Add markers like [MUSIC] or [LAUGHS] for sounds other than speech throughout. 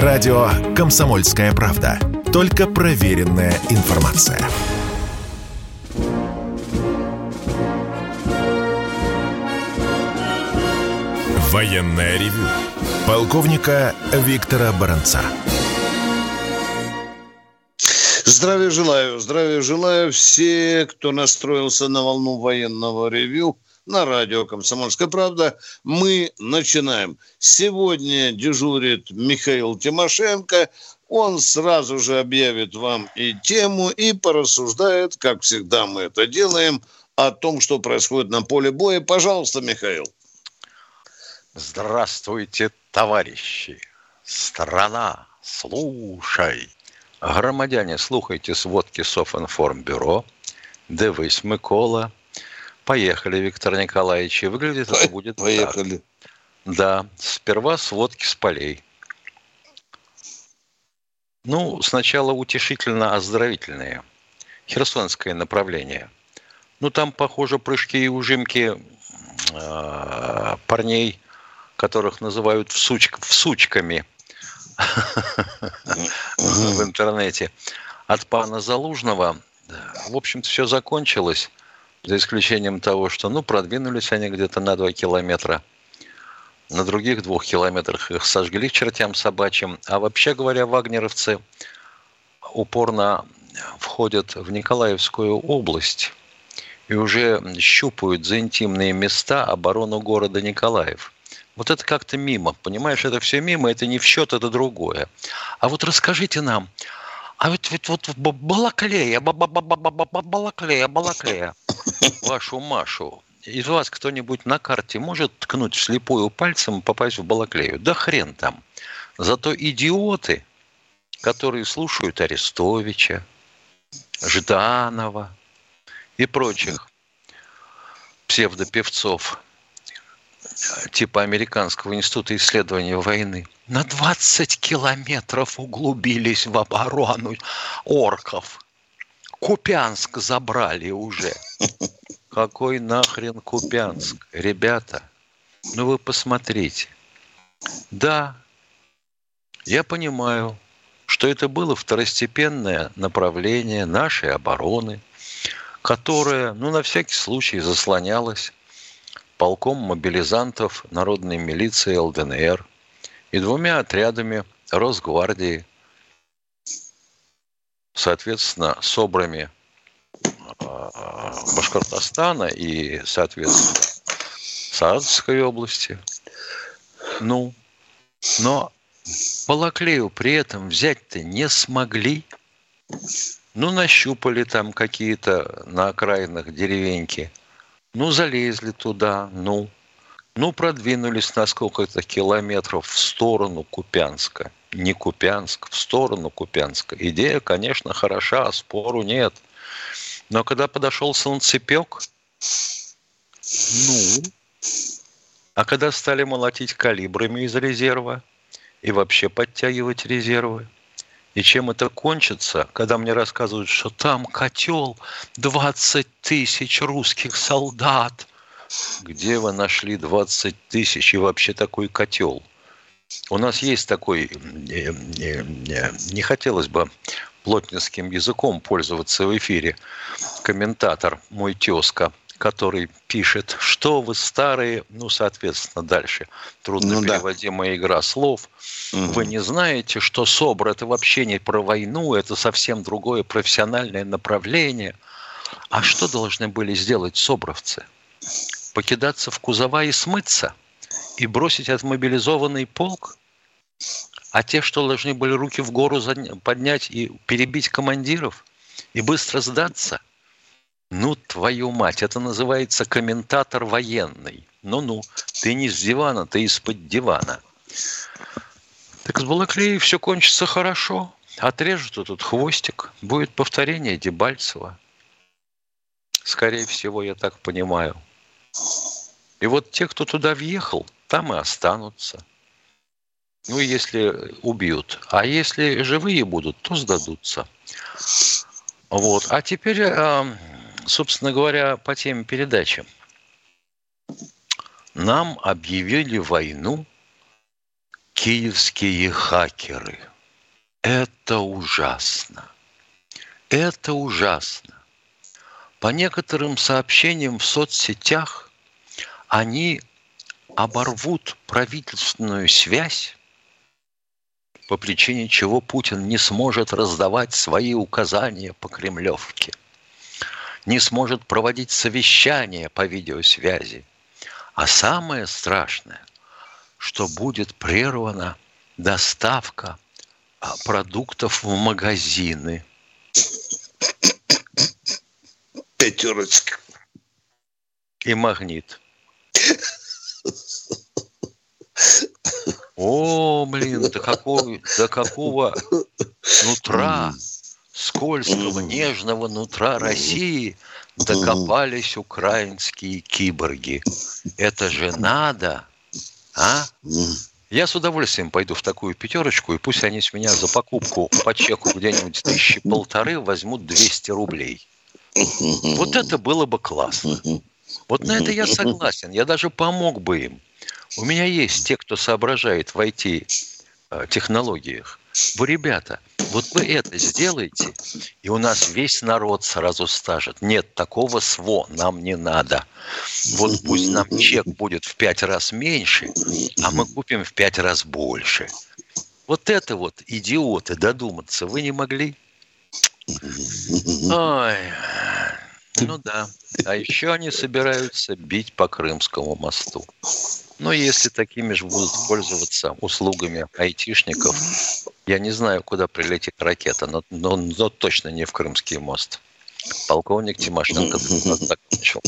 Радио «Комсомольская правда». Только проверенная информация. Военная ревю. Полковника Виктора Баранца. Здравия желаю, здравия желаю все, кто настроился на волну военного ревю на радио «Комсомольская правда». Мы начинаем. Сегодня дежурит Михаил Тимошенко. Он сразу же объявит вам и тему, и порассуждает, как всегда мы это делаем, о том, что происходит на поле боя. Пожалуйста, Михаил. Здравствуйте, товарищи! Страна, слушай! Громадяне, слухайте сводки Софинформбюро. Дивись, Микола. Поехали, Виктор Николаевич. И выглядит это будет Поехали. Так. Да, сперва сводки с полей. Ну, сначала утешительно-оздоровительные. Херсонское направление. Ну, там, похоже, прыжки и ужимки э, парней – которых называют всуч, всучками [LAUGHS] в интернете, от пана Залужного, в общем-то, все закончилось, за исключением того, что, ну, продвинулись они где-то на 2 километра, на других двух километрах их сожгли чертям собачьим, а вообще говоря, вагнеровцы упорно входят в Николаевскую область и уже щупают за интимные места оборону города Николаев – вот это как-то мимо, понимаешь, это все мимо, это не в счет, это другое. А вот расскажите нам, а ведь, ведь вот Балаклея, Балаклея, Балаклея, [LAUGHS] вашу Машу, из вас кто-нибудь на карте может ткнуть вслепую пальцем и попасть в Балаклею? Да хрен там. Зато идиоты, которые слушают Арестовича, Жданова и прочих псевдопевцов – типа Американского института исследования войны, на 20 километров углубились в оборону орков. Купянск забрали уже. [LAUGHS] Какой нахрен Купянск? Ребята, ну вы посмотрите. Да, я понимаю, что это было второстепенное направление нашей обороны, которое, ну, на всякий случай заслонялось полком мобилизантов народной милиции ЛДНР и двумя отрядами Росгвардии, соответственно, собрами а, Башкортостана и, соответственно, Саратовской области. Ну, но Балаклею при этом взять-то не смогли. Ну, нащупали там какие-то на окраинах деревеньки – ну, залезли туда, ну, ну, продвинулись на сколько-то километров в сторону Купянска. Не Купянск, в сторону Купянска. Идея, конечно, хороша, спору нет. Но когда подошел солнцепек, ну, а когда стали молотить калибрами из резерва и вообще подтягивать резервы, и чем это кончится, когда мне рассказывают, что там котел 20 тысяч русских солдат. Где вы нашли 20 тысяч и вообще такой котел? У нас есть такой, не хотелось бы плотницким языком пользоваться в эфире, комментатор, мой тезка, который пишет, что вы старые, ну, соответственно, дальше трудно ну, переводимая да. игра слов. Угу. Вы не знаете, что СОБР это вообще не про войну, это совсем другое профессиональное направление. А что должны были сделать СОБРовцы? Покидаться в кузова и смыться? И бросить отмобилизованный полк? А те, что должны были руки в гору поднять и перебить командиров? И быстро сдаться – ну, твою мать, это называется комментатор военный. Ну-ну, ты не с дивана, ты из-под дивана. Так с Балаклеей все кончится хорошо. Отрежут этот хвостик. Будет повторение Дебальцева. Скорее всего, я так понимаю. И вот те, кто туда въехал, там и останутся. Ну, если убьют. А если живые будут, то сдадутся. Вот. А теперь собственно говоря, по теме передачи. Нам объявили войну киевские хакеры. Это ужасно. Это ужасно. По некоторым сообщениям в соцсетях они оборвут правительственную связь, по причине чего Путин не сможет раздавать свои указания по Кремлевке, не сможет проводить совещания по видеосвязи. А самое страшное, что будет прервана доставка а, продуктов в магазины. Пятерочка. И магнит. О, блин, до какого, до какого нутра, скользкого, нежного нутра России докопались украинские киборги. Это же надо, а? Я с удовольствием пойду в такую пятерочку, и пусть они с меня за покупку по чеку где-нибудь тысячи полторы возьмут 200 рублей. Вот это было бы классно. Вот на это я согласен. Я даже помог бы им. У меня есть те, кто соображает в IT-технологиях. Вы, ребята, вот вы это сделаете, и у нас весь народ сразу скажет, нет, такого СВО нам не надо. Вот пусть нам чек будет в пять раз меньше, а мы купим в пять раз больше. Вот это вот, идиоты, додуматься вы не могли? Ой, ну да. А еще они собираются бить по Крымскому мосту. Но если такими же будут пользоваться услугами айтишников, я не знаю, куда прилетит ракета, но, но, но точно не в Крымский мост. Полковник Тимошенко закончил.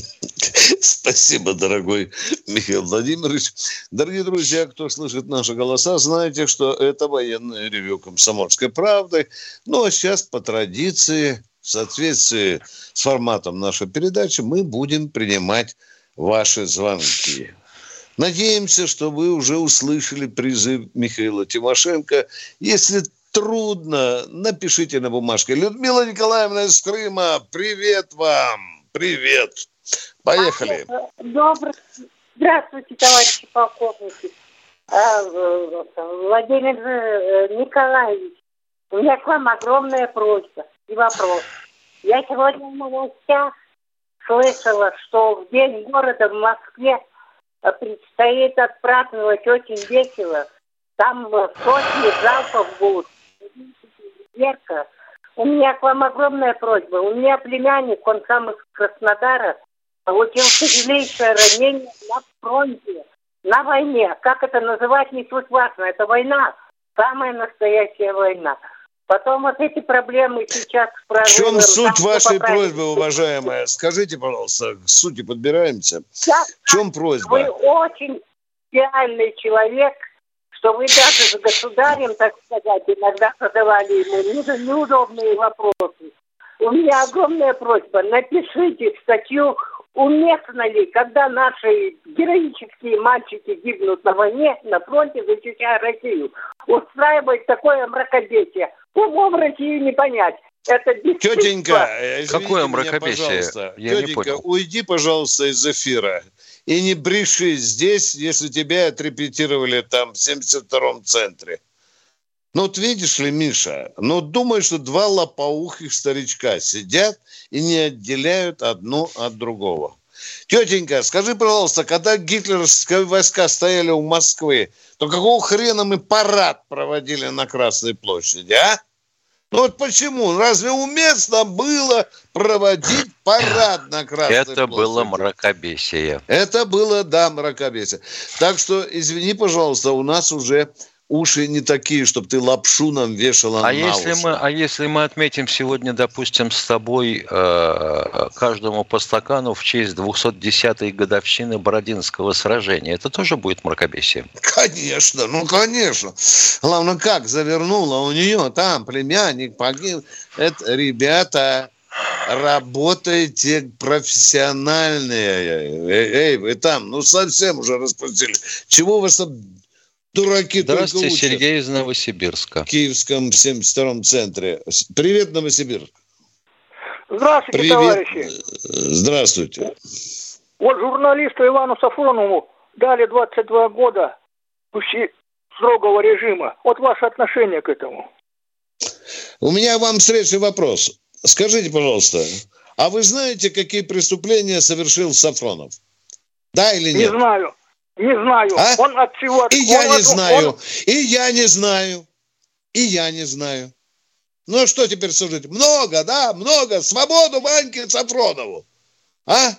Спасибо, дорогой Михаил Владимирович. Дорогие друзья, кто слышит наши голоса, знаете, что это военное ревю комсомольской правды. Ну, а сейчас по традиции, в соответствии с форматом нашей передачи, мы будем принимать ваши звонки. Надеемся, что вы уже услышали призыв Михаила Тимошенко. Если трудно, напишите на бумажке. Людмила Николаевна из Крыма, привет вам! Привет! Поехали. Добрый. Здравствуйте, товарищи полковники. А, Владимир э, Николаевич, у меня к вам огромная просьба и вопрос. Я сегодня в новостях слышала, что в день города в Москве а предстоит отпраздновать очень весело. Там сотни залпов будут. Верка, у меня к вам огромная просьба. У меня племянник, он сам из Краснодара, получил тяжелейшее ранение на фронте, на войне. Как это называть, не суть важно. Это война, самая настоящая война. Потом вот эти проблемы сейчас В чем суть вашей просьбы, уважаемая? Скажите, пожалуйста, к сути подбираемся. Я, в чем просьба? Вы очень реальный человек, что вы даже с государем, так сказать, иногда задавали ему неудобные вопросы. У меня огромная просьба, напишите статью уместно ли, когда наши героические мальчики гибнут на войне, на фронте, защищая Россию, устраивать такое мракобесие. Умом России не понять. Это Тетенька, э, какое мракобесие? Меня, Я Тетенька, не понял. уйди, пожалуйста, из эфира. И не бреши здесь, если тебя отрепетировали там в 72-м центре. Ну вот видишь ли, Миша, ну думай, что два лопоухих старичка сидят и не отделяют одно от другого. Тетенька, скажи, пожалуйста, когда гитлеровские войска стояли у Москвы, то какого хрена мы парад проводили на Красной площади, а? Ну вот почему? Разве уместно было проводить парад на Красной Это площади? было мракобесие. Это было, да, мракобесие. Так что, извини, пожалуйста, у нас уже уши не такие, чтобы ты лапшу нам вешала а на если уши. Мы, а если мы отметим сегодня, допустим, с тобой э, каждому по стакану в честь 210-й годовщины Бородинского сражения, это тоже будет мракобесие? Конечно, ну конечно. Главное, как завернула у нее там племянник погиб. Это, ребята, работайте профессиональные. Эй, эй, вы там, ну совсем уже распустили. Чего вас там Дураки Здравствуйте, только Сергей из Новосибирска. В Киевском 72-м центре. Привет, Новосибирск. Здравствуйте, Привет. товарищи. Здравствуйте. Вот журналисту Ивану Сафронову дали 22 года строгого режима. Вот ваше отношение к этому. У меня вам встречный вопрос. Скажите, пожалуйста, а вы знаете, какие преступления совершил Сафронов? Да или нет? Не знаю. Не знаю. А? Он от всего... И я он не от- знаю. он- И я не знаю. И я не знаю. Ну, а что теперь служить? Много, да, много. Свободу Ваньке Сафронову. А?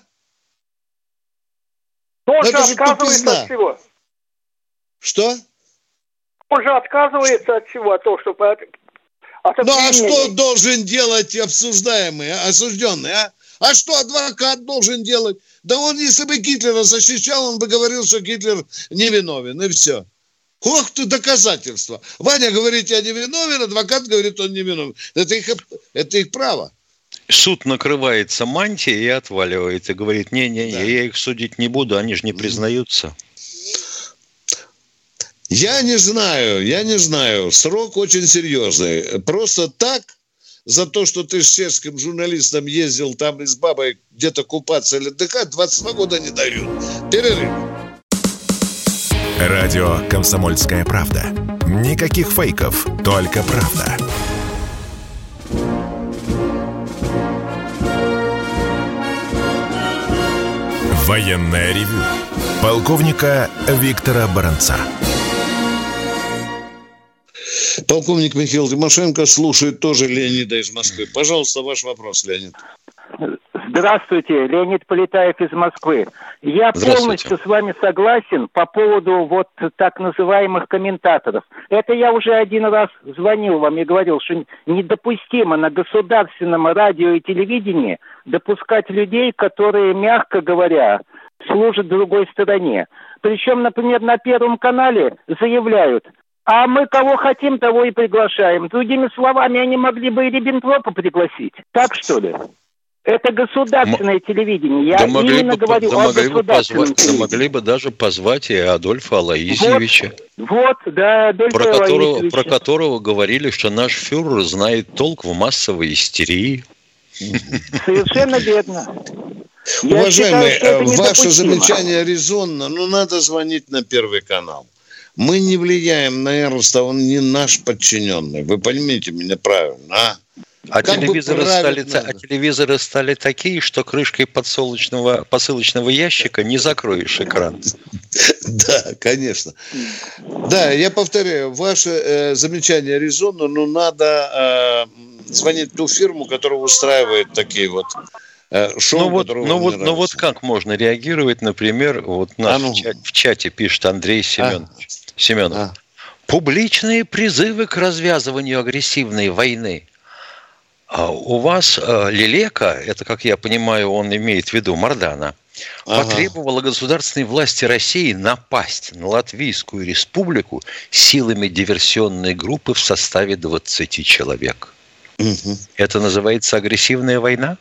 он Ну, же это же отказывается тупизна. от всего. Что? Он же отказывается от всего, от того, что... От, от Ну, а что должен делать обсуждаемый, а, осужденный, а? А что адвокат должен делать? Да он, если бы Гитлера защищал, он бы говорил, что Гитлер невиновен, и все. Ох ты, доказательства. Ваня говорит, я невиновен, адвокат говорит, он невиновен. Это их, это их право. Суд накрывается мантией и отваливает. И говорит, не-не-не, Да. я их судить не буду, они же не признаются. Я не знаю, я не знаю. Срок очень серьезный. Просто так, за то, что ты с чешским журналистом ездил там и с бабой где-то купаться или отдыхать, 22 года не дают. Перерыв. Радио «Комсомольская правда». Никаких фейков, только правда. Военное ревю. Полковника Виктора Баранца. Полковник Михаил Тимошенко слушает тоже Леонида из Москвы. Пожалуйста, ваш вопрос, Леонид. Здравствуйте, Леонид Полетаев из Москвы. Я полностью с вами согласен по поводу вот так называемых комментаторов. Это я уже один раз звонил вам и говорил, что недопустимо на государственном радио и телевидении допускать людей, которые, мягко говоря, служат другой стороне. Причем, например, на Первом канале заявляют, а мы кого хотим, того и приглашаем. Другими словами, они могли бы и Риббентропа пригласить. Так что ли? Это государственное телевидение. Я да могли именно бы, говорю да о могли бы государственном позвать, да могли бы даже позвать и Адольфа Алаизьевича, Вот, да, Адольфа про которого, про которого говорили, что наш фюрер знает толк в массовой истерии. Совершенно верно. Я Уважаемые, считаю, э, ваше замечание резонно, но надо звонить на Первый канал. Мы не влияем на Эрнста, он не наш подчиненный. Вы поймите меня правильно, а? А Как телевизоры, стали, надо. а телевизоры стали такие, что крышкой подсолнечного, посылочного ящика не закроешь экран. [LAUGHS] Да, конечно. Да, я повторяю, ваше э, замечание резонно, но надо э, звонить в ту фирму, которая устраивает такие вот э, шоу, Ну вот, ну вам вот, ну вот как можно реагировать, например, вот наш А ну. в, чате, в чате пишет Андрей Семенович. Семенов. А. Публичные призывы к развязыванию агрессивной войны. А у вас э, Лелека, это, как я понимаю, он имеет в виду Мардана, Ага. потребовала государственной власти России напасть на Латвийскую республику силами диверсионной группы в составе 20 человек. Мгм. Это называется агрессивная война?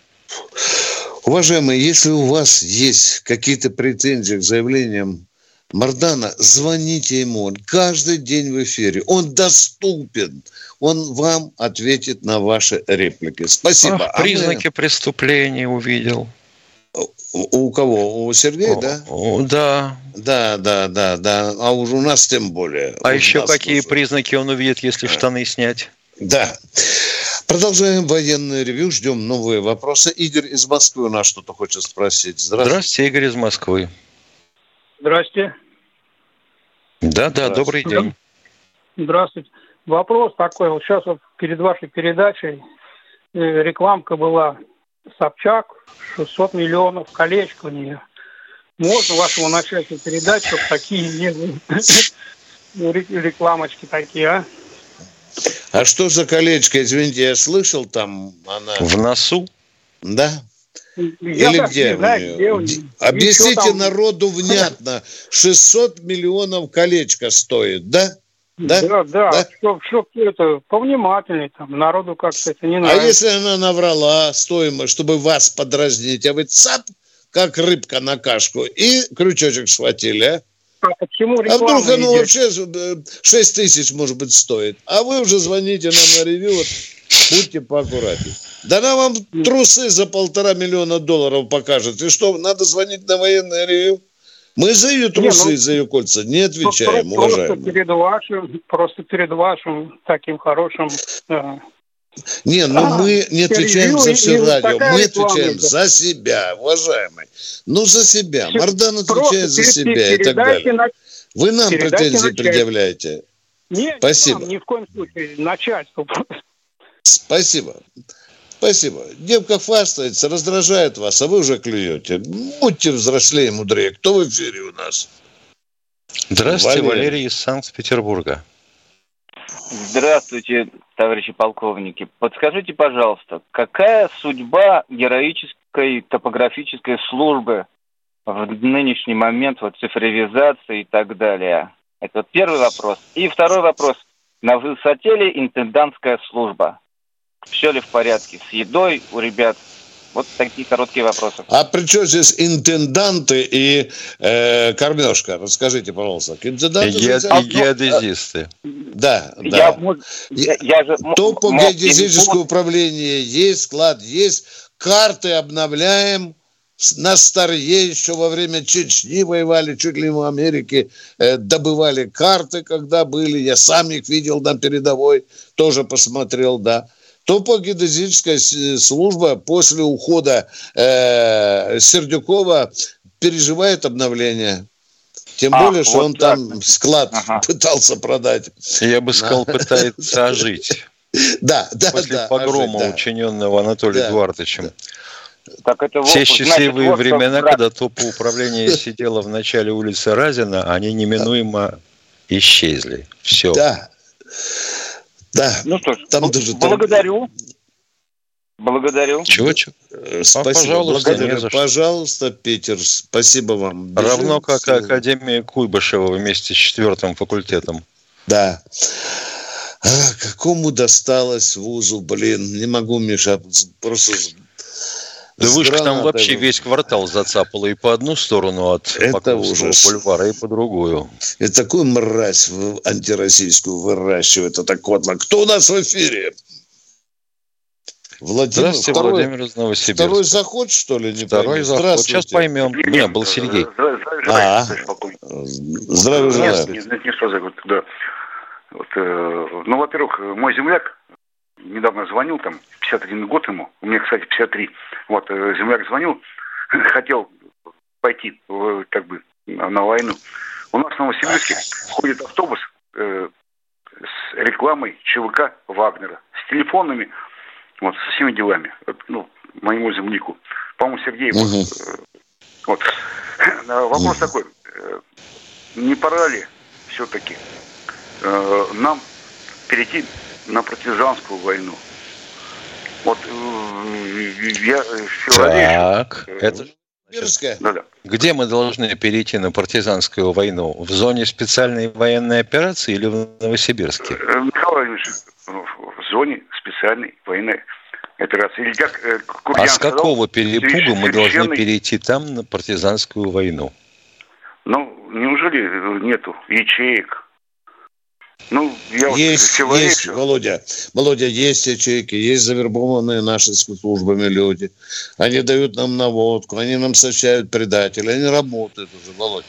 Уважаемые, если у вас есть какие-то претензии к заявлениям Мардана, звоните ему. Он каждый день в эфире. Он доступен. Он вам ответит на ваши реплики. Спасибо. Ах, А мы- признаки преступления увидел. У, кого? У Сергея, да? О, да. Да, да, да, да. А уже у нас тем более. А У еще какие тоже. признаки он увидит, если штаны снять? Да. Продолжаем военное ревю. Ждем новые вопросы. Игорь из Москвы у нас что-то хочет спросить. Здравствуйте. Здравствуйте, Игорь из Москвы. Здрасте. Да, да, добрый день. Здравствуйте. Вопрос такой. Вот сейчас вот перед вашей передачей э, рекламка была Собчак, 600 миллионов, колечко у нее. Можно вашему начальнику передать, чтобы такие не? Ну, ре- рекламочки такие, а? А что за колечко? Извините, я слышал там она. В носу? Да? Я Или где не знаю, где нее. Объясните там? народу внятно. 600 миллионов колечко стоит, да? Да? Да, да, Да? Чтоб, чтоб это повнимательнее там, народу как-то это не А нравится. если она наврала стоимость, чтобы вас подразнить, а вы цап, как рыбка на кашку, и крючочек схватили, а? А почему А вдруг оно идет? вообще 6 тысяч, может быть, стоит? А вы уже звоните нам на ревью, вот, будьте поаккуратнее. Да она вам трусы за полтора миллиона долларов покажет. И что, надо звонить на военное ревью? Мы за ее трусы и ну, за ее кольца не отвечаем, просто, уважаемые. Просто перед вашим, просто перед вашим таким хорошим э, не, ну а, мы не отвечаем за все радио, мы отвечаем за себя, уважаемый. Ну, за себя. Мардан отвечает за себя и так далее. На... Вы нам претензии предъявляете. Нет, Спасибо. ни в коем случае, начальству. Спасибо. Спасибо. Девка хвастается, раздражает вас, а вы уже клюете. Будьте взрослее, мудрее. Кто в эфире у нас? Здравствуйте, Валерий, Валерий из Санкт-Петербурга. Здравствуйте, товарищи полковники. Подскажите, пожалуйста, какая судьба героической топографической службы в нынешний момент вот, цифровизации и так далее? Это первый вопрос. И второй вопрос. На высоте ли интендантская служба? Все ли в порядке с едой у ребят? Вот такие короткие вопросы. А при чем здесь интенданты и э, кормежка? Расскажите, пожалуйста. Интенданты, и, ге- и геодезисты. Да, да. Я, я, я же, То по геодезическое управление есть, склад есть, карты обновляем, на старье еще во время Чечни воевали, чуть ли в Америке э, добывали карты, когда были. Я сам их видел на передовой, тоже посмотрел, да. Топогеодезическая служба после ухода э, Сердюкова переживает обновление. Тем а, более, что вот он так. там склад ага. [LAUGHS] пытался продать. Я бы сказал, пытается ожить. [LAUGHS] Да, да, После да. погрома, ожить, да. учиненного Анатолием да, Эдуардовичем. Так это Все счастливые значит, времена, вот, когда топа управления сидела в начале улицы Разина, они неминуемо исчезли. Все. Да. Да. Ну что ж, там даже благодарю. Благодарю. Чего, чего? Спасибо. Пожалуйста, Благодарю. Пожалуйста, Питер, спасибо вам. Бежим. Равно как и Академия Куйбышева вместе с четвертым факультетом. Да. А, какому досталось вузу, блин, не могу, Миша, просто да вы же там вообще весь квартал зацапало и по одну сторону от это ужас. бульвара, и по другую. И такую мразь антироссийскую выращивает это котло. Кто у нас в эфире? Владимир, Здравствуйте, второй, Владимир из Новосибирска. Второй заход, что ли? Не второй пойми? заход. Сейчас поймем. У меня был Сергей. А, здравия желаю. Нет, нет, не что за да. Вот, э, ну, во-первых, мой земляк недавно звонил, там, 51 год ему, у меня, кстати, 53. Вот, э, земляк звонил, [LAUGHS] хотел пойти, как бы, на войну. У нас в Новосибирске ходит автобус э, с рекламой ЧВК Вагнера, с телефонами, вот, со всеми делами. Ну, моему земляку. По-моему, Сергей. Угу. Вот. [LAUGHS] Вопрос угу. такой. Не пора ли все-таки нам перейти на партизанскую войну. Вот э, я в феврале... Так, еще... это... Да, да. Где мы должны перейти на партизанскую войну? В зоне специальной военной операции или в Новосибирске? Э, Михаил Владимирович, в зоне специальной военной операции. Или как э, а с какого сказал, перепуга мы должны перейти там на партизанскую войну? Ну, неужели нету ячеек, ну, я есть, вот есть, Володя, Володя, есть ячейки, есть завербованные наши спецслужбами люди. Они дают нам наводку, они нам сообщают предателей, они работают уже, Володя.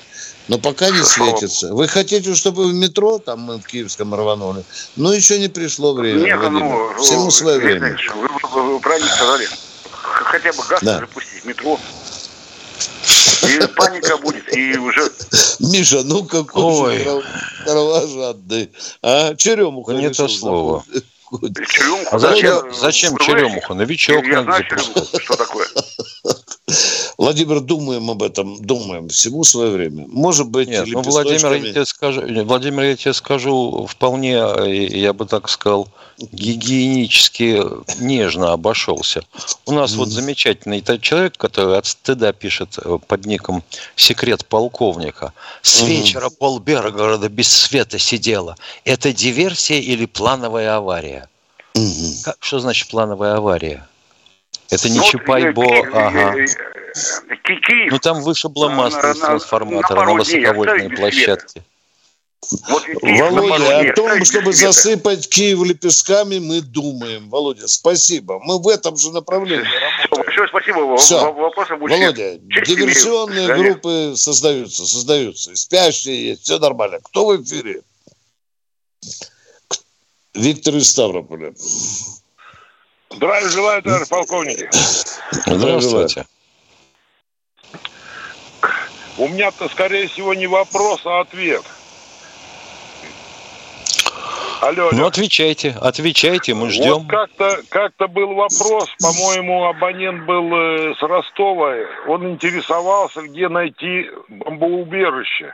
Но пока не светится. Вы хотите, чтобы в метро, там мы в Киевском рванули, но еще не пришло время, Нет, Владимир. Ну, Всему свое время. Вы, вы, вы правильно сказали. Хотя бы газ да. запустить, метро. И [LAUGHS] паника будет, и уже... Миша, ну какой Ой. кровожадный. А, черемуха. Не то слово. Черемуха. А зачем, зачем черемуха? Новичок я, знаю черемуху, что такое. Владимир, думаем об этом, думаем. Всему свое время. Может быть, Нет, ну, Владимир, я тебе скажу, Владимир, я тебе скажу вполне, я бы так сказал, гигиенически нежно обошелся. У нас вот замечательный человек, который от стыда пишет э, под ником «Секрет полковника». С mm. вечера полбергорода без света сидела. Это диверсия или плановая авария? Как, что значит плановая авария? Это не ну, Чапайбо, ага. Киев. Ну там вышибло масло из трансформатора на, на, на высоковольтной площадке. Вот Володя, о том, чтобы света. засыпать Киев лепестками, мы думаем. Володя, спасибо. Мы в этом же направлении работаем. Большое спасибо. Все. Вопросы будут. Володя, Честь диверсионные имею. группы создаются, создаются. И Спящие есть, все нормально. Кто в эфире? Виктор из Ставрополя. Здравия желаю, товарищ полковники. Здравствуйте. У меня-то, скорее всего, не вопрос, а ответ. Алло, Ну, алло. отвечайте, отвечайте, мы Вот ждем. как-то как был вопрос, по-моему, абонент был э, с Ростова. Он интересовался, где найти бомбоубежище.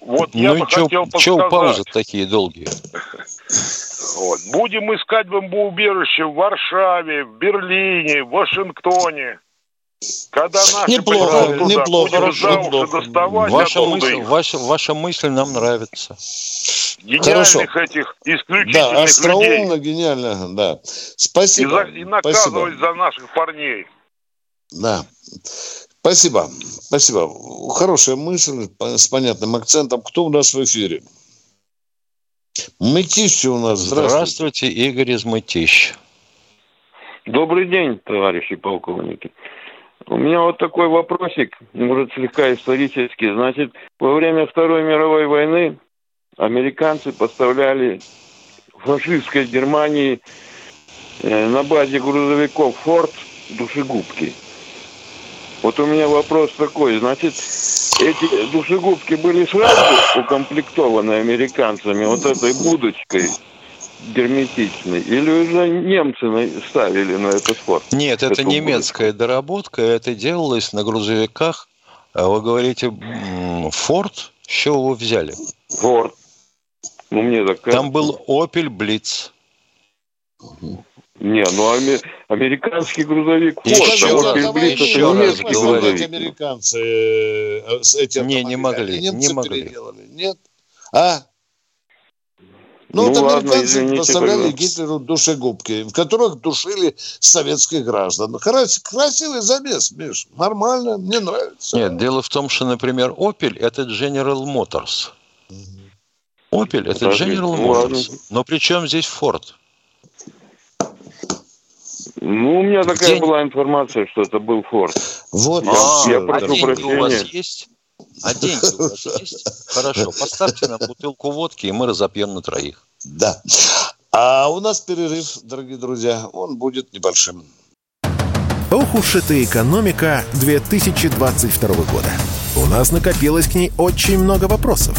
Вот я Ну бы и чё, хотел чё подсказать. паузы такие долгие? [LAUGHS] Вот. Будем искать бомбоубежище в Варшаве, в Берлине, в Вашингтоне. Когда наши Неплохо, туда, неплохо, будем хорошо, за уши неплохо. доставать Ваша мысль, их. ваша, ваша мысль нам нравится. гениальных этих исключительных Да, людей. остроумно, гениально, да. И, Спасибо. за- и наказывать Спасибо. за наших парней. Да. Спасибо. Спасибо. Хорошая мысль с понятным акцентом. Кто у нас в эфире? Мытищи у нас. Здравствуйте. Здравствуйте, Игорь из Мытищ. Добрый день, товарищи полковники. У меня вот такой вопросик, может, слегка исторический. Значит, во время Второй мировой войны американцы поставляли фашистской Германии э, на базе грузовиков «Форд» душегубки. Вот у меня вопрос такой, значит, эти душегубки были сразу укомплектованы американцами вот этой будочкой герметичной, или уже немцы ставили на этот форт? Нет, это немецкая доработка, это делалось на грузовиках. А Вы говорите, м, Форд, с чего вы взяли? Форд. Ну, мне так кажется. Там был Opel Blitz. Не, ну аме- американский грузовик Форд, Еще а вот раз, это еще раз грузовик. американцы э, с эти Не, не могли, Они немцы не могли. переделали. Нет? А? Ну, Ну вот ладно, американцы извините, поставляли пожалуйста. Гитлеру душегубки, в которых душили советских граждан. Крас- Красивый замес, Миш. Нормально, мне нравится. Нет, дело в том, что, например, Opel – это General Motors. Opel – это General ну. Motors. Но при чем здесь Ford? Ну, у меня такая Где- была информация, что это был Форд. Вот Я- всё, я а прошу деньги у вас прощения. есть? А деньги у вас есть? Хорошо, поставьте нам бутылку водки, и мы разопьем на троих. Да. А у нас перерыв, дорогие друзья. Он будет небольшим. Ох уж эта экономика 2022 года. У нас накопилось к ней очень много вопросов.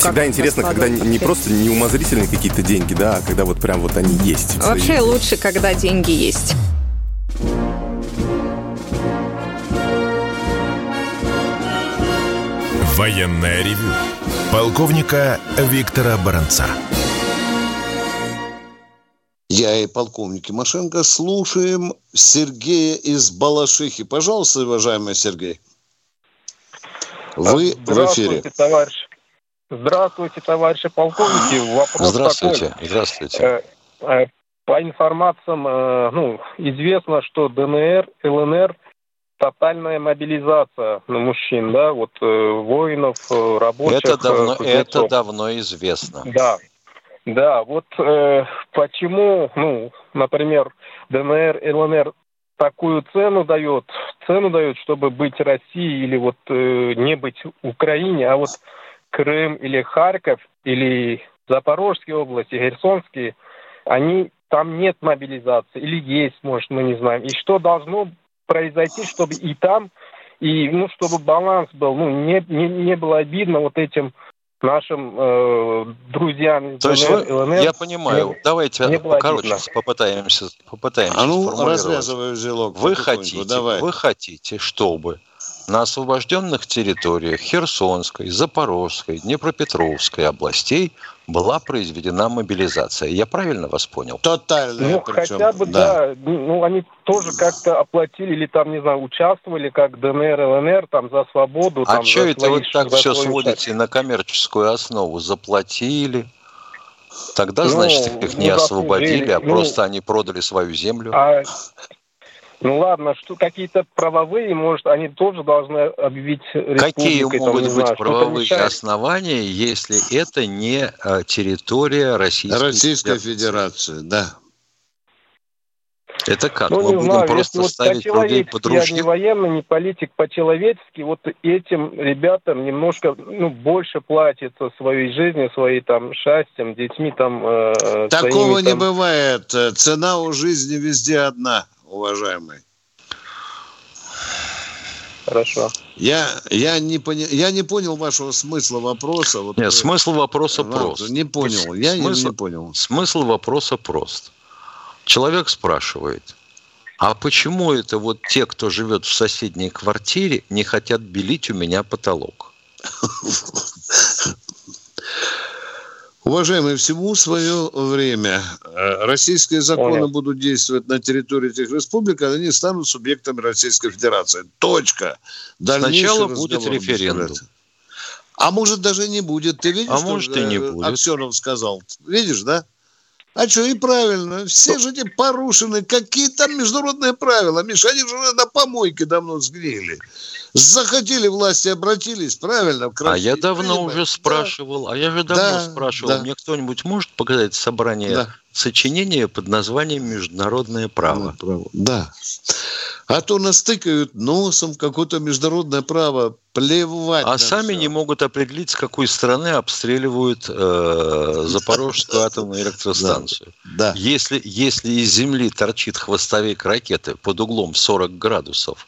Всегда интересно, когда не просто не умозрительные какие-то деньги, да, а когда вот прям вот они есть. Вообще лучше, когда деньги есть. Военное ревю полковника Виктора Баранца. Я и полковник Тимошенко слушаем Сергея из Балашихи. Пожалуйста, уважаемый Сергей. Вы в эфире. Товарищ. Здравствуйте, товарищи полковники. Вопрос Здравствуйте, такой. здравствуйте. Э, э, По информациям, э, ну, известно, что ДНР, ЛНР тотальная мобилизация на мужчин, да, вот воинов, рабочих. Это давно, кузнецов. это давно известно. Да, да, вот э, почему, ну, например, ДНР, ЛНР такую цену дает, цену дает, чтобы быть Россией или вот э, не быть Украине, а вот Крым или Харьков или Запорожские области, Херсонские, они там нет мобилизации или есть, может, мы не знаем. И что должно произойти, чтобы и там, и ну, чтобы баланс был, ну, не, не, не было обидно вот этим нашим э, друзьям из То есть ДНР, вы, ЛНР. я понимаю, не- давайте не обидно. попытаемся, попытаемся А ну, развязывай узелок. Вы хотите, Давай. вы хотите, чтобы на освобожденных территориях Херсонской, Запорожской, Днепропетровской областей была произведена мобилизация. Я правильно вас понял? Тотально. Ну, хотя бы, да. Ну, они тоже как-то оплатили или там, не знаю, участвовали, как ДНР, ЛНР, там, за свободу. А там, что это свои- вы так все сводите часть. на коммерческую основу? Заплатили, тогда, Ну, значит, их не ну, освободили, а. Ну, просто они продали свою землю. А, ну ладно, что какие-то правовые, может, они тоже должны объявить Какие республикой, там, могут не быть знаю, правовые основания, если это не э, территория Российской, Российской Федерации, да. Это как? Ну, Мы не будем знаю, просто если вот ставить людей по-человечески, под я не военный, не политик, по-человечески, вот этим ребятам немножко, ну, больше платится своей жизнью, своей там счастьем, детьми там. э, Такого своими, не там. бывает. Цена у жизни везде одна, уважаемый. Хорошо. Я, я, не, поня... я не понял вашего смысла вопроса. Вот, Нет, э, смысл вопроса Ладно, прост. Не понял. Я не- Смысл- не понял. Смысл вопроса прост. Человек спрашивает, а почему это вот те, кто живет в соседней квартире, не хотят белить у меня потолок? [LAUGHS] Уважаемые, всему свое время. Э, Российские законы Понял. будут действовать на территории этих республик, а они станут субъектами Российской Федерации. Точка. Дальнейший Сначала будет референдум. А может даже не будет. Ты видишь, А что может и не будет. Аксенов сказал? Видишь, да? А что, и правильно. Все же эти порушены. Какие там международные правила? Миша, они же на помойке давно сгнили. Захотели власти, обратились, правильно? в А я давно Понимаешь? уже спрашивал, а я же давно Да, спрашивал, да. мне кто-нибудь может показать собрание Да. сочинения под названием «Международное право»? Да. А то нас тыкают носом какое-то международное право. Плевать А сами всё. не могут определить, с какой стороны обстреливают э, Запорожскую атомную электростанцию. Да. Если, если из земли торчит хвостовик ракеты под углом в 40 градусов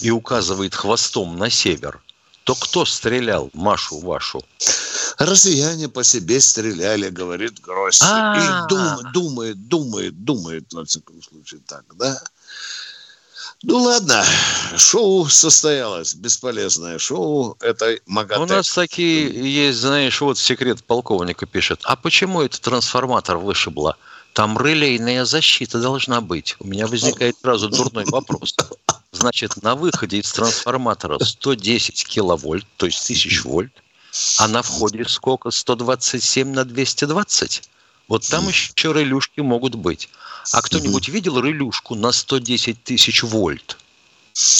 и указывает хвостом на север, то кто стрелял Машу вашу? Россияне по себе стреляли, говорит Гросси. А. Или думает, думает, думает, думает, во всяком случае, так, да? Ну ладно, шоу состоялось, бесполезное шоу этой МАГАТЭ. У нас такие есть, знаешь, вот секрет полковника пишет. А почему этот трансформатор вышибло? Там релейная защита должна быть. У меня возникает сразу дурной вопрос. Значит, на выходе из трансформатора 110 киловольт, то есть 1000 вольт, а на входе сколько? 127 на 220? Вот там еще релюшки могут быть. А кто-нибудь видел релюшку на 110 тысяч вольт?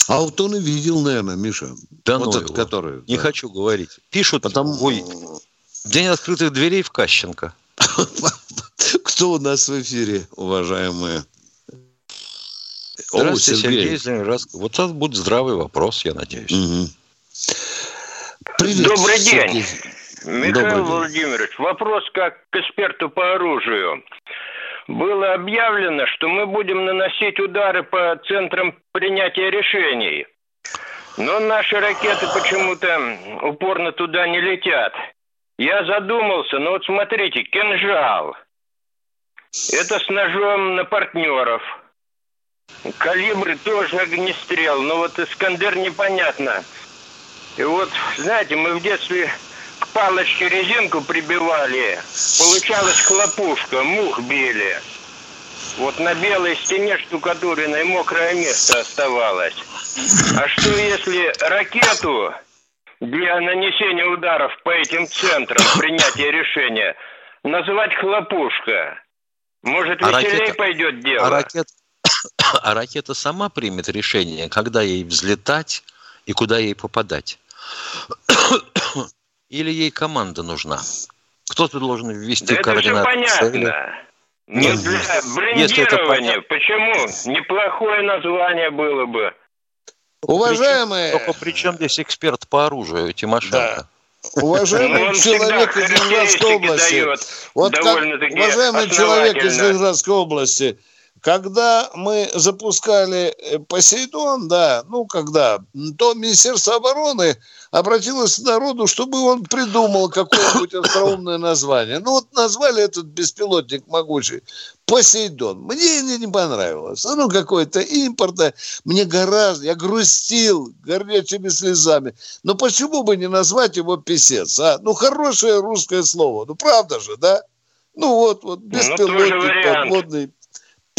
А вот он и видел, наверное, Миша. Да вот ну этот, его. который. Не да. хочу говорить. Пишут, ой, день открытых дверей в Кащенко. [LAUGHS] Кто у нас в эфире, уважаемые? О, Здравствуйте, Сергей. Сергей. из Ленинградска. Вот это будет здравый вопрос, я надеюсь. Привет, Добрый Сергей. день. Михаил Добрый день. Владимирович, вопрос как к эксперту по оружию. Было объявлено, что мы будем наносить удары по центрам принятия решений. Но наши ракеты почему-то упорно туда не летят. Я задумался, ну вот смотрите, кинжал. Это с ножом на партнеров. Калибры тоже огнестрел, но вот Искандер непонятно. И вот, знаете, мы в детстве к палочке резинку прибивали, получалась хлопушка, мух били. Вот на белой стене штукатуренной мокрое место оставалось. А что если ракету для нанесения ударов по этим центрам принятия решения называть хлопушка? Может, А веселей ракета- пойдет дело? А, ракет- [COUGHS] а ракета сама примет решение, когда ей взлетать и куда ей попадать? [COUGHS] Или ей команда нужна? Кто-то должен ввести Да это все координаты цели. понятно. Ну, Нет, для если это брендирования, почему? Неплохое название было бы. Уважаемые, Только при чем здесь эксперт по оружию Тимошенко? Уважаемый Ну, он всегда человек из Ленинградской области. Вот как, уважаемый человек из. Ленинградской области, когда мы запускали э, Посейдон, да, ну, когда, то Министерство обороны обратилось к народу, чтобы он придумал какое-нибудь остроумное название. Ну, вот назвали этот беспилотник могучий Посейдон. Мне не, не понравилось. Ну, какое-то импорта. Мне гораздо, я грустил горячими слезами. Но почему бы не назвать его писец, а? Ну, хорошее русское слово. Ну, правда же, да? Ну, вот, вот, Ну, беспилотник подводный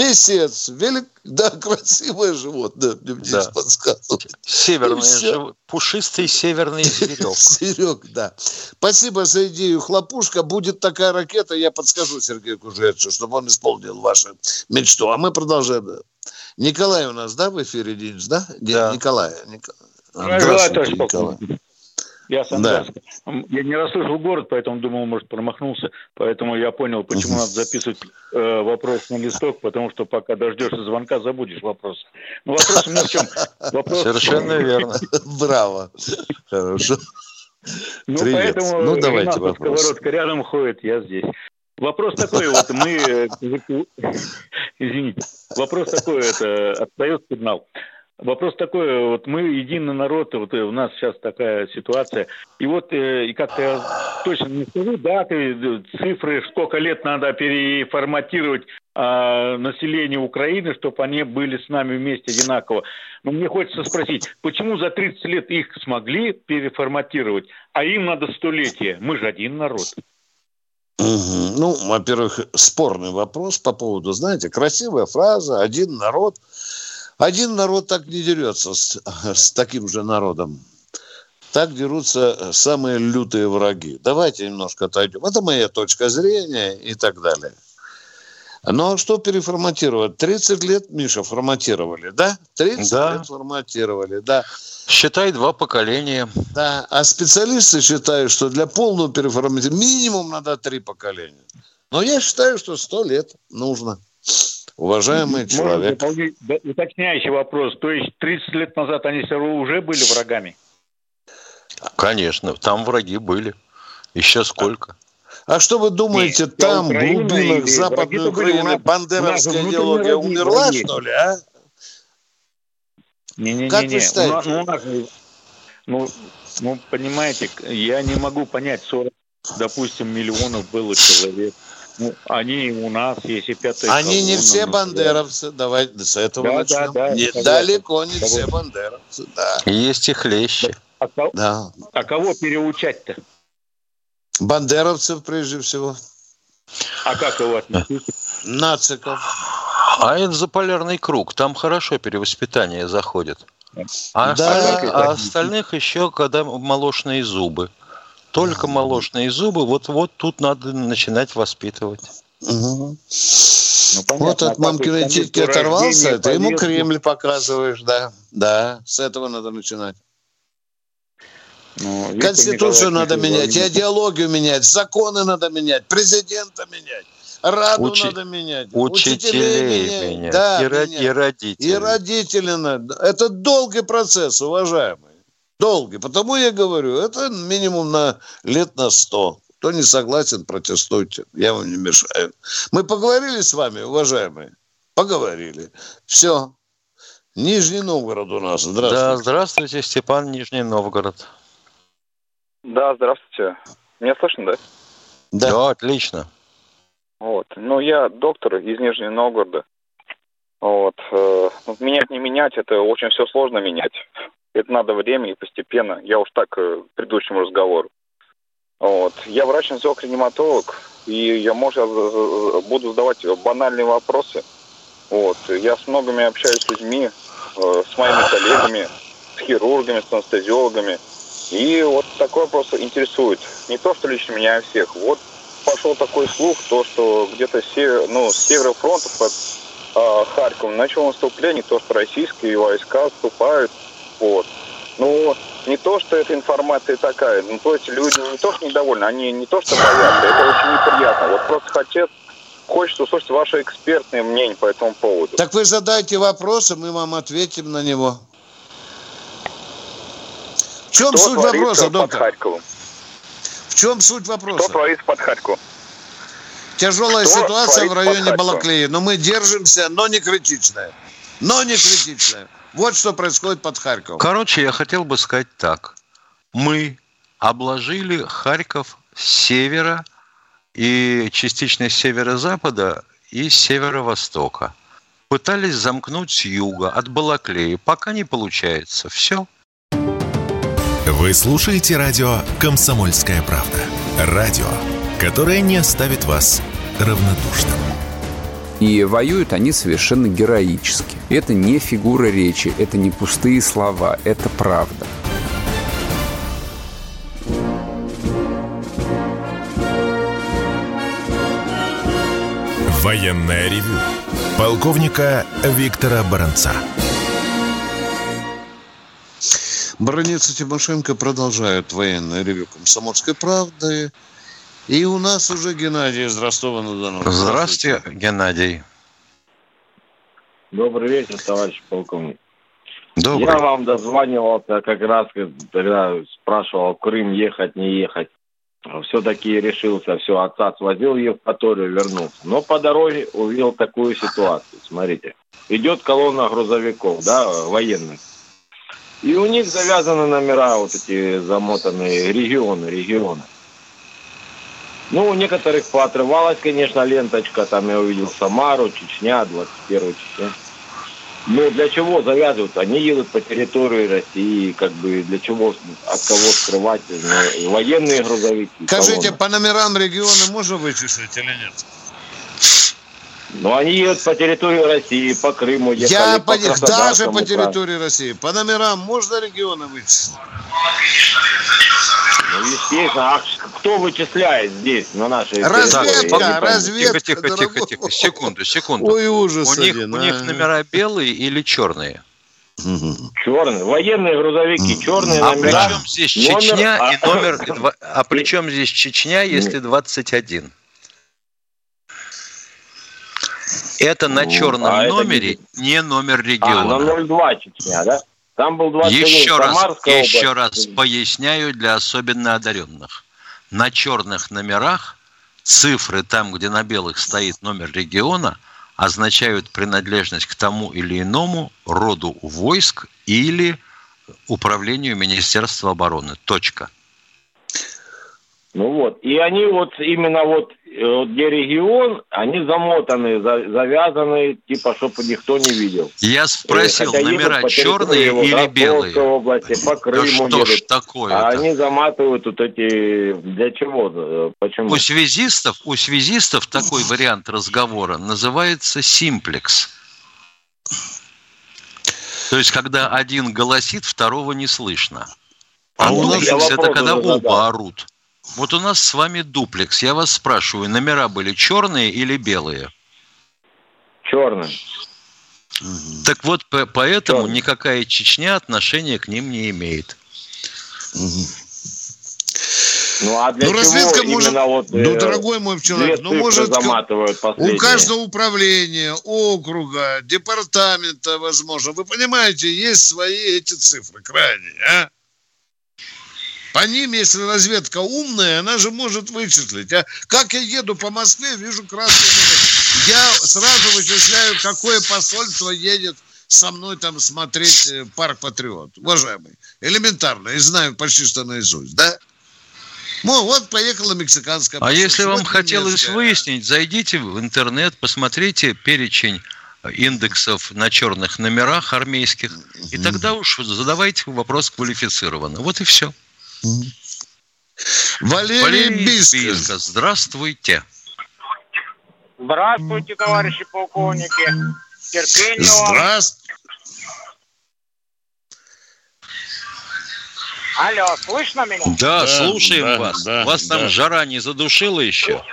Песец, велик, да, красивое животное, мне Да. подсказывает. Северный, всё. жив- пушистый северный [LAUGHS] зверек. Серег, да. Спасибо за идею. Хлопушка. Будет такая ракета, я подскажу Сергею Кужевичу, чтобы он исполнил вашу мечту. А мы продолжаем. Николай у нас, да, в эфире, Денис, да? Да. Николай. Желаю, Здравствуйте, Николай. Я с Да. Ангарска. Я не расслышал город, поэтому думал, может, промахнулся. Поэтому я понял, почему надо записывать э, вопрос на листок, потому что пока дождешься звонка, забудешь вопрос. Ну, вопрос у меня в чем? Вопрос... Совершенно верно. [LAUGHS] Браво. Хорошо. Ну, Привет. поэтому Ну, давайте вопрос. Сковородка рядом ходит, я здесь. Вопрос такой, вот мы... э, [LAUGHS] Извините. Вопрос такой, это отстает сигнал. Вопрос такой, вот мы единый народ, вот э, у нас сейчас такая ситуация, и вот, э, и как-то я точно не скажу даты, э, цифры, сколько лет надо переформатировать а, население Украины, чтобы они были с нами вместе одинаково. Но мне хочется спросить, почему за 30 лет их смогли переформатировать, а им надо столетие? Мы же один народ. Ну, во-первых, спорный вопрос по поводу, знаете, красивая фраза, один народ. Один народ так не дерется с, с таким же народом. Так дерутся самые лютые враги. Давайте немножко отойдем. Это моя точка зрения и так далее. Но что переформатировать? 30 лет, Миша, форматировали, да? 30 Да. лет форматировали, да. Считай два поколения. Да, а специалисты считают, что для полного переформатирования минимум надо три поколения. Но я считаю, что сто лет нужно. Уважаемый Может, человек. уточняющий вопрос. То есть 30 лет назад они все равно уже были врагами? Конечно, там враги были. Еще сколько? А что вы думаете, Нет, там, в глубинах Западной Украины, нас- бандеровская идеология враги, умерла, враги. что ли, а? Не-не-не. Как вы считаете? У нас- ну, у нас же- ну, ну, понимаете, я не могу понять, 40, допустим, миллионов было человек. Ну, они у нас, если пятая Они не все бандеровцы. Давайте с этого Да, начнем. да, да, Не- далеко не все бандеровцы, да. Есть и хлеще. А, кого- Да. а кого переучать-то? Бандеровцев прежде всего. А как его отнести? Нациков. А это заполярный круг. Там хорошо перевоспитание заходит. А, Да. остальных, а остальных еще когда молочные зубы. Только молочные зубы, вот, вот тут надо начинать воспитывать. Мгм. Ну, понятно, Вот от титьки там оторвался, ты ему? Кремль показываешь, да. Да, с этого надо начинать. Ну, Конституцию Николаевич надо менять, Николаевич. идеологию менять, законы надо менять, президента менять, Раду Учи- надо менять, Учителей менять, Да, и, менять. и родителей. И родители надо. Это долгий процесс, уважаемые. Долгий. Потому я говорю, это минимум на лет на сто. Кто не согласен, протестуйте. Я вам не мешаю. Мы поговорили с вами, уважаемые? Поговорили. Все. Нижний Новгород у нас. Да, Здравствуйте. здравствуйте, Степан Нижний Новгород. Да, здравствуйте. Меня слышно, да? Да, отлично. Вот. Ну, я доктор из Нижнего Новгорода. Вот. э, ну, Менять, не менять, это очень все сложно менять. Это надо время и постепенно. Я уж так э, к предыдущему разговору. Вот. Я врач-анестезиолог-реаниматолог, и я, может, буду задавать банальные вопросы. Вот. Я с многими общаюсь с людьми, э, с моими коллегами, с хирургами, с анестезиологами. И вот такой вопрос интересует. Не то, что лично меня, а всех. Вот пошел такой слух, то, что где-то север, ну, с севера фронта под а, Харьковом начало наступление, то, что российские войска отступают. Вот. Ну, не то, что эта информация такая, ну, то есть люди не то, что недовольны, они не то, что боятся, это очень неприятно. Вот просто хотят, хочется услышать ваше экспертное мнение по этому поводу. Так вы задайте вопросы, мы вам ответим на него. В чем Что суть вопроса, под доктор? Харьковом? В чем суть Что вопроса? творится под Харьковом? Тяжелая Кто ситуация в районе под? Балаклеи, но мы держимся, но не критичная. Но не критичная. Вот что происходит под Харьковом. Короче, я хотел бы сказать так. Мы обложили Харьков с севера и частично с северо-запада и с северо-востока. Пытались замкнуть с юга, от Балаклеи. Пока не получается. Все. Вы слушаете радио «Комсомольская правда». Радио, которое не оставит вас равнодушным. И воюют они совершенно героически. Это не фигура речи, это не пустые слова, это правда. Военное ревю полковника Виктора Баранца. Броница Тимошенко продолжает военное ревю «Комсомольской правды». И у нас уже Геннадий из Ростова-на-Дону. Здравствуйте, Геннадий. Добрый вечер, товарищ полковник. Добрый. Я вам дозванивался как раз, когда спрашивал, в Крым ехать, не ехать. Все-таки решился, все, отца свозил в Евпаторию, вернулся. Но по дороге увидел такую ситуацию. Смотрите, идет колонна грузовиков, да, военных. И у них завязаны номера, вот эти замотанные регионы, регионы. Ну, у некоторых поотрывалась, конечно, ленточка. Там я увидел Самару, Чечня, 21 Чечня. Ну, для чего завязывают? Они едут по территории России, как бы для чего, от кого скрывать? Ну, военные грузовики. Скажите, по номерам региона можно вычислить или нет? Ну, они едут по территории России, по Крыму ехали, Я по по, даже по территории России. По номерам можно регионы вычислить? Ну, естественно. А кто вычисляет здесь, на нашей Разведка, пойму. разведка, Тихо, тихо, тихо, тихо. Секунду, секунду. Ой, ужас у них, один, у них а. номера белые или черные? Черные. Военные грузовики, черные А при номера. чем здесь Номер- Чечня а- и номер... [COUGHS] два- А при чем здесь Чечня, если 21? Это на Ну, черном а это номере не номер А, региона. на 02 Чечня, да? Там был 21 Еще раз, Самарская еще область. раз поясняю для особенно одаренных. На черных номерах цифры там, где на белых стоит номер региона, означают принадлежность к тому или иному роду войск или управлению Министерства обороны. Точка. Ну вот. И они вот именно вот, вот где регион, они замотаны, за- завязаны, типа, чтобы никто не видел. Я спросил, Хотя едут номера черные вот или белые? области, по Да Крыму что ж едут. такое-то? А они заматывают вот эти... Для чего? Э, Почему? У связистов, у связистов такой вариант разговора называется симплекс. То есть, когда один голосит, второго не слышно. А, А у нас- дуплекс Я это когда оба орут. Вот у нас с вами дуплекс. Я вас спрашиваю, номера были черные или белые? Черные. Так вот, по- поэтому никакая Чечня отношения к ним не имеет. Ну а для Ну, чего разведка может- вот... ну, э, дорогой мой человек, ну, может, У каждого управления, округа, департамента, возможно. Вы понимаете, есть свои эти цифры крайние, а? По ним, если разведка умная, она же может вычислить. А как я еду по Москве, вижу красный номер. Я сразу вычисляю, какое посольство едет со мной там смотреть э, парк Патриот. Уважаемый, элементарно. И знаю почти что наизусть, да? Ну, вот поехала мексиканская А если вам вот хотелось немецкая. выяснить, зайдите в интернет, посмотрите перечень индексов на черных номерах армейских, и тогда уж задавайте вопрос квалифицированно. Вот и все. Валерий Биско. Здравствуйте. Здравствуйте, товарищи полковники. Терпения вам. Здравствуйте. Алло, слышно меня? Да, слушаем да, вас. да, вас там да. жара не задушила еще?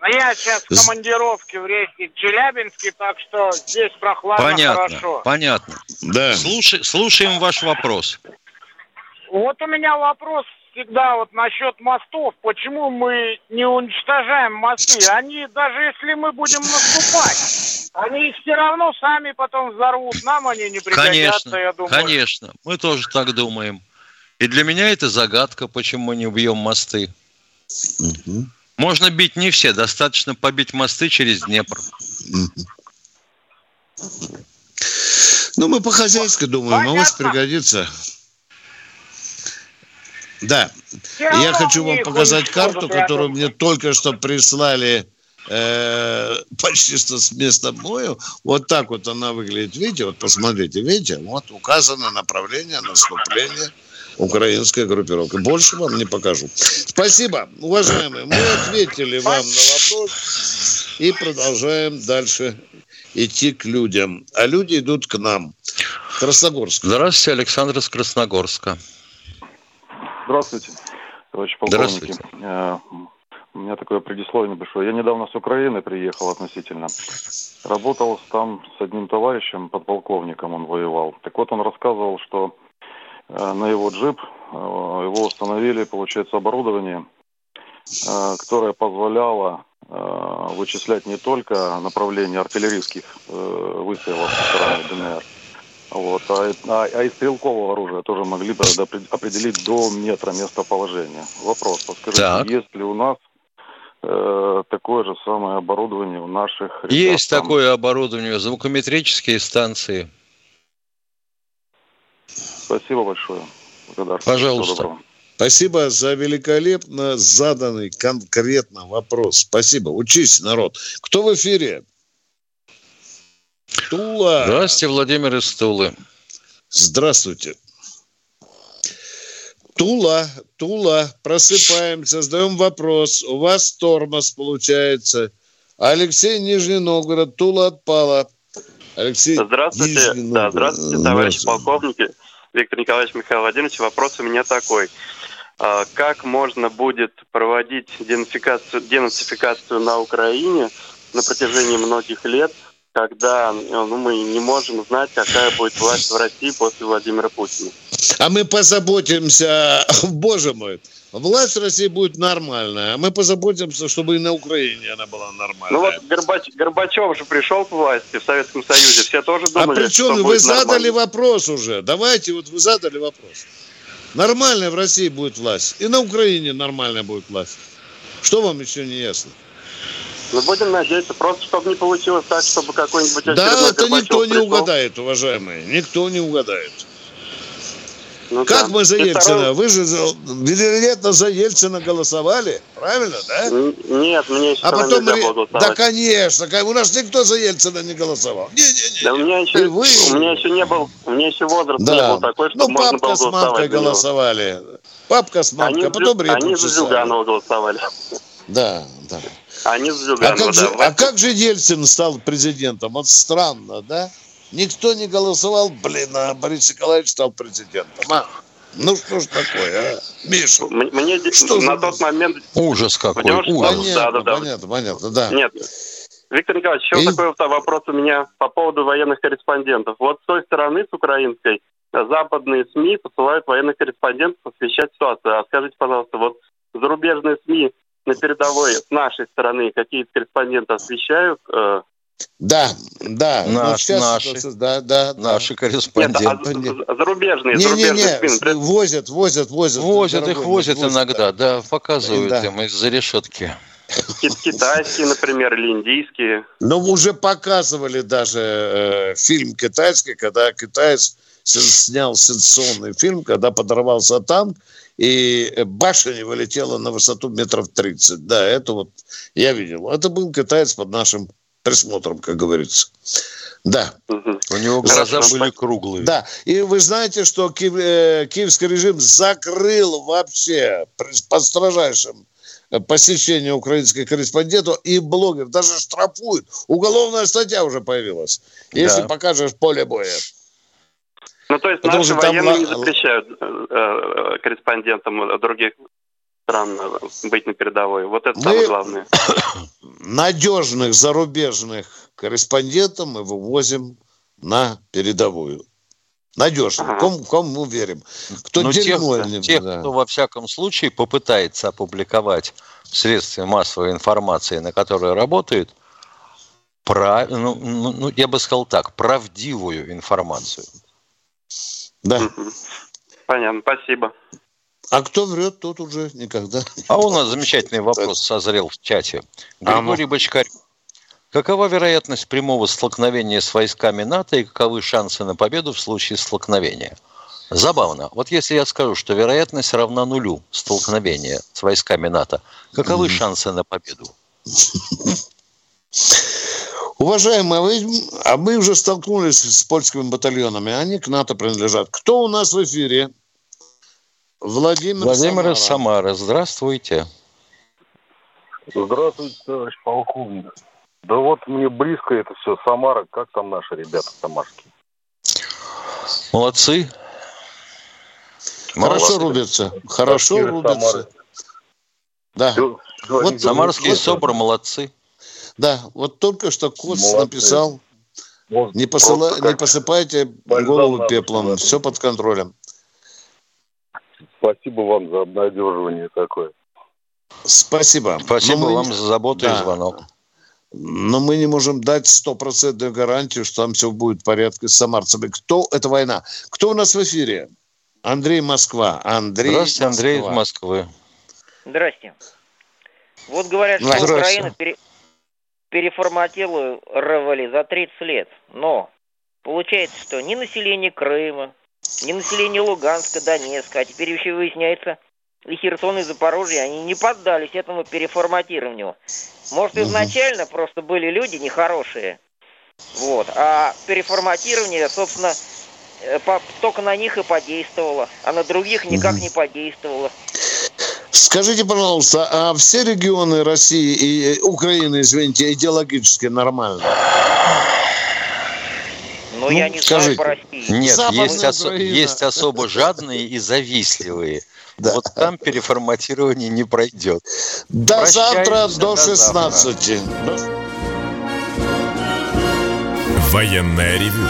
Ну, я сейчас в командировке в рейсе Челябинске, так что здесь прохладно, Понятно, хорошо. понятно. Да. Слушай, слушаем ваш вопрос. Вот у меня вопрос всегда вот насчет мостов. Почему мы не уничтожаем мосты? Они, даже если мы будем наступать, они их все равно сами потом взорвут. Нам они не пригодятся, Конечно, я думаю. конечно. Мы тоже так думаем. И для меня это загадка, почему мы не убьем мосты. Можно бить не все, достаточно побить мосты через Днепр. Ну, мы по-хозяйски думаем, а может пригодится. Да. Я хочу вам показать карту, которую мне только что прислали э, почти что с места боя. Вот так вот она выглядит. Видите, вот посмотрите, видите, вот указано направление наступления украинской группировки. Больше вам не покажу. Спасибо, уважаемые. Мы ответили вам на вопрос и продолжаем дальше идти к людям. А люди идут к нам. Красногорск. Здравствуйте, Александр из Красногорска. Здравствуйте, товарищи полковники. Э, у меня такое предисловие небольшое. Я недавно с Украины приехал относительно. Работал там с одним товарищем, подполковником он воевал. Так вот, он рассказывал, что э, на его джип э, его установили, получается, оборудование, которое позволяло вычислять не только направление артиллерийских выстрелов со стороны ДНР, вот. А, а, а из стрелкового оружия тоже могли бы определить до метра местоположения. Вопрос, подскажите, так. есть ли у нас э, такое же самое оборудование у наших ребят? Есть там? такое оборудование, звукометрические станции. Спасибо большое. Благодарю. Пожалуйста. Спасибо за великолепно заданный конкретно вопрос. Спасибо. Учись, народ. Кто в эфире? Тула. Здравствуйте, Владимир из Тулы. Здравствуйте. Тула, Тула, просыпаемся, задаем вопрос. У вас тормоз получается. Алексей Нижний Новгород, Тула отпала. Алексей Здравствуйте, Нижний да, здравствуйте, товарищи полковники. Виктор Николаевич Михаил Владимирович, вопрос у меня такой. А, как можно будет проводить денацификацию, денацификацию на Украине на протяжении многих лет – когда ну, мы не можем знать, какая будет власть в России после Владимира Путина. А мы позаботимся, боже мой, власть в России будет нормальная, а мы позаботимся, чтобы и на Украине она была нормальная. Ну вот Горбач, Горбачев же пришел к власти в Советском Союзе, все тоже думали, А при чем вы задали вопрос уже, давайте, вот вы задали вопрос. Нормальная в России будет власть, и на Украине нормальная будет власть. Что вам еще не ясно? Мы будем надеяться, просто чтобы не получилось так, чтобы какой-нибудь Да, это никто не угадает, уважаемые. Никто не угадает. Ну, как да. мы за Ельцина? Второй... Вы же, вероятно, за Ельцина голосовали, правильно, да? Нет, мне еще а потом нельзя было голосовать. Да, конечно, у нас никто за Ельцина не голосовал. Не, не, не. Да у меня еще, вы... у меня еще не был, у меня еще возраст да. не был такой, что ну, можно было голосовать. Ну, папка с мамкой голосовали. Папка с мамкой, они, а потом Они за Зюганова голосовали. Да, да. Они с а как, же, а как же Ельцин стал президентом? Вот странно, да? Никто не голосовал, блин, а Борис Николаевич стал президентом. А? Ну что ж такое, а? Миша? Мне что на тот момент... Ужас какой, ужас. Понятно, да, да, да. понятно, понятно, да. Нет, Виктор Николаевич, еще И... такой вопрос у меня по поводу военных корреспондентов. Вот с той стороны, с украинской, западные СМИ посылают военных корреспондентов освещать ситуацию. А скажите, пожалуйста, вот зарубежные СМИ на передовой с нашей стороны какие-то корреспонденты освещают? Э... Да, да. Наш, ну, наши, да, да, наши корреспонденты. Нет, а зарубежные, не, зарубежные не, не, возят, возят, возят. Возят, их возят иногда, да, показывают да. им из-за решетки. Китайские, например, или индийские. Ну, уже показывали даже э, фильм китайский, когда китаец снял сенсационный фильм, когда подорвался танк, и башня вылетела на высоту метров 30. Да, это вот я видел. Это был китаец под нашим присмотром, как говорится. Да. У него глаза были круглые. Да. И вы знаете, что Киев, э, киевский режим закрыл вообще по строжайшим посещение украинских корреспондентов и блогеров. Даже штрафуют. Уголовная статья уже появилась. Если да. покажешь поле боя. Ну, то есть Потому наши военные там... не запрещают э, э, корреспондентам других стран э, быть на передовой. Вот это мы самое главное. [COUGHS] Надежных зарубежных корреспондентов мы вывозим на передовую. Надежно. Ага. Кому, кому мы верим? Кто Но дерьмо, тех, тех да. кто во всяком случае попытается опубликовать в средстве массовой информации, на которые работают, прав... ну, ну, ну, я бы сказал так, правдивую информацию. Да. Понятно, спасибо. А кто врет, тот уже никогда. А у нас замечательный вопрос созрел в чате. Григорий а, Бочкарь. Какова вероятность прямого столкновения с войсками НАТО и каковы шансы на победу в случае столкновения? Забавно. Вот если я скажу, что вероятность равна нулю столкновения с войсками НАТО, каковы шансы на победу? [LAUGHS] Уважаемые, а, вы, а мы уже столкнулись с польскими батальонами, они к НАТО принадлежат. Кто у нас в эфире? Владимир, Владимир из Самары. Здравствуйте. Здравствуйте, товарищ полковник. Да вот мне близко это все. Самара, как там наши ребята самарские? Молодцы. Хорошо Молодцы. рубятся. Хорошо Самары. рубятся. Да. Все, вот, Самарские вот, СОБР молодцы. Да, вот только что Коц молодцы. написал, не, посыла, не посыпайте голову пеплом, все под контролем. Спасибо вам за обнадеживание такое. Спасибо. Спасибо мы... вам за заботу да. и звонок. Но мы не можем дать стопроцентную гарантию, что там все будет в порядке с самарцами. Кто это война? Кто у нас в эфире? Андрей Москва. Андрей Здравствуйте, Москва. Андрей из Москвы. Здрасте. Вот говорят, что Украина пере... переформатировали за 30 лет. Но получается, что ни население Крыма, ни население Луганска, Донецка, а теперь еще выясняется, и Херсон, и Запорожье, они не поддались этому переформатированию. Может, изначально угу. просто были люди нехорошие, вот, а переформатирование, собственно, э, только на них и подействовало, а на других никак угу. не подействовало. Скажите, пожалуйста, а все регионы России и Украины, извините, идеологически нормально? Ну, ну я не скажите. знаю по России. Нет, есть, ос- есть особо жадные и завистливые. Да. Вот там переформатирование не пройдет. До завтра, до 16. Военная ревю.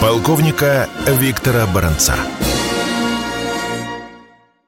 Полковника Виктора Баранца.